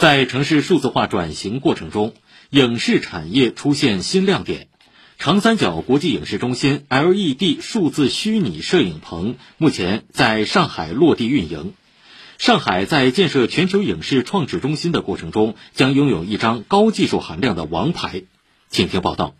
在城市数字化转型过程中，影视产业出现新亮点。长三角国际影视中心 LED 数字虚拟摄影棚目前在上海落地运营。上海在建设全球影视创制中心的过程中，将拥有一张高技术含量的王牌。请听报道。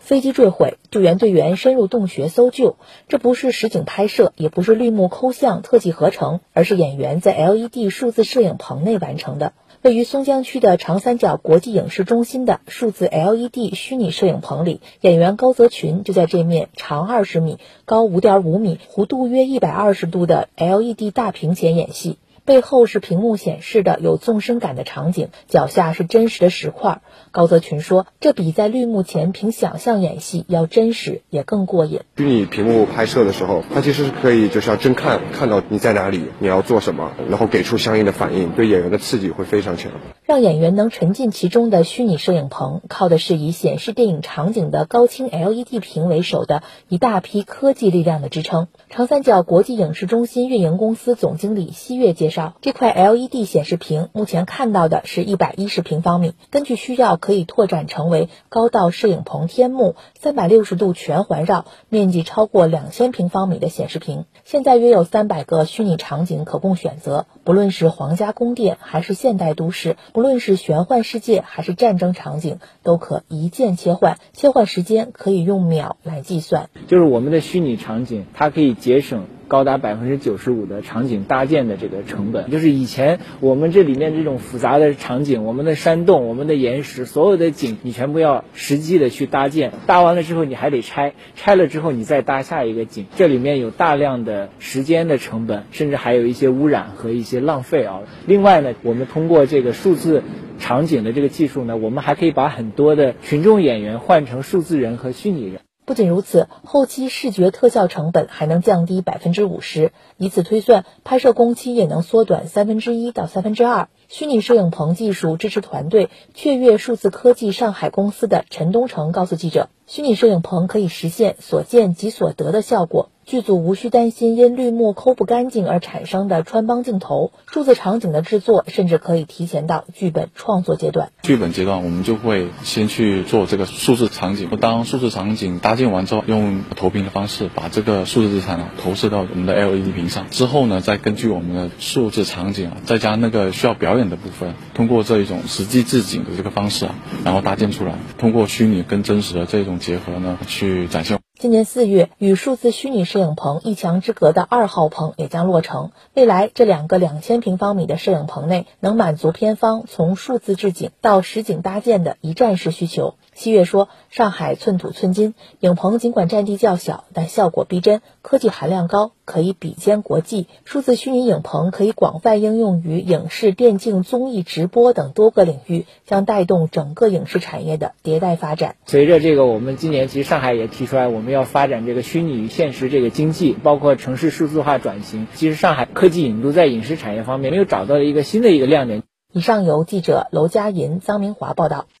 飞机坠毁，救援队员深入洞穴搜救，这不是实景拍摄，也不是绿幕抠像、特技合成，而是演员在 LED 数字摄影棚内完成的。位于松江区的长三角国际影视中心的数字 LED 虚拟摄影棚里，演员高泽群就在这面长二十米、高五点五米、弧度约一百二十度的 LED 大屏前演戏。背后是屏幕显示的有纵深感的场景，脚下是真实的石块。高泽群说：“这比在绿幕前凭想象演戏要真实，也更过瘾。虚拟屏幕拍摄的时候，它其实是可以就是要真看，看到你在哪里，你要做什么，然后给出相应的反应，对演员的刺激会非常强。让演员能沉浸其中的虚拟摄影棚，靠的是以显示电影场景的高清 LED 屏为首的一大批科技力量的支撑。长三角国际影视中心运营公司总经理西月介绍。这块 LED 显示屏目前看到的是一百一十平方米，根据需要可以拓展成为高到摄影棚天幕、三百六十度全环绕、面积超过两千平方米的显示屏。现在约有三百个虚拟场景可供选择，不论是皇家宫殿还是现代都市，无论是玄幻世界还是战争场景，都可一键切换，切换时间可以用秒来计算。就是我们的虚拟场景，它可以节省。高达百分之九十五的场景搭建的这个成本，就是以前我们这里面这种复杂的场景，我们的山洞、我们的岩石，所有的景，你全部要实际的去搭建，搭完了之后你还得拆，拆了之后你再搭下一个景，这里面有大量的时间的成本，甚至还有一些污染和一些浪费啊。另外呢，我们通过这个数字场景的这个技术呢，我们还可以把很多的群众演员换成数字人和虚拟人。不仅如此，后期视觉特效成本还能降低百分之五十，以此推算，拍摄工期也能缩短三分之一到三分之二。虚拟摄影棚技术支持团队雀跃数字科技上海公司的陈东成告诉记者，虚拟摄影棚可以实现所见即所得的效果。剧组无需担心因绿幕抠不干净而产生的穿帮镜头，数字场景的制作甚至可以提前到剧本创作阶段。剧本阶段，我们就会先去做这个数字场景。当数字场景搭建完之后，用投屏的方式把这个数字资产啊投射到我们的 LED 屏上。之后呢，再根据我们的数字场景啊，再加那个需要表演的部分，通过这一种实际置景的这个方式啊，然后搭建出来。通过虚拟跟真实的这种结合呢，去展现。今年四月，与数字虚拟摄影棚一墙之隔的二号棚也将落成。未来，这两个两千平方米的摄影棚内能满足片方从数字置景到实景搭建的一站式需求。西月说：“上海寸土寸金，影棚尽管占地较小，但效果逼真，科技含量高，可以比肩国际。数字虚拟影棚可以广泛应用于影视、电竞、综艺、直播等多个领域，将带动整个影视产业的迭代发展。随着这个，我们今年其实上海也提出来，我们要发展这个虚拟与现实这个经济，包括城市数字化转型。其实上海科技引入在影视产业方面，又找到了一个新的一个亮点。”以上由记者娄佳银、臧明华报道。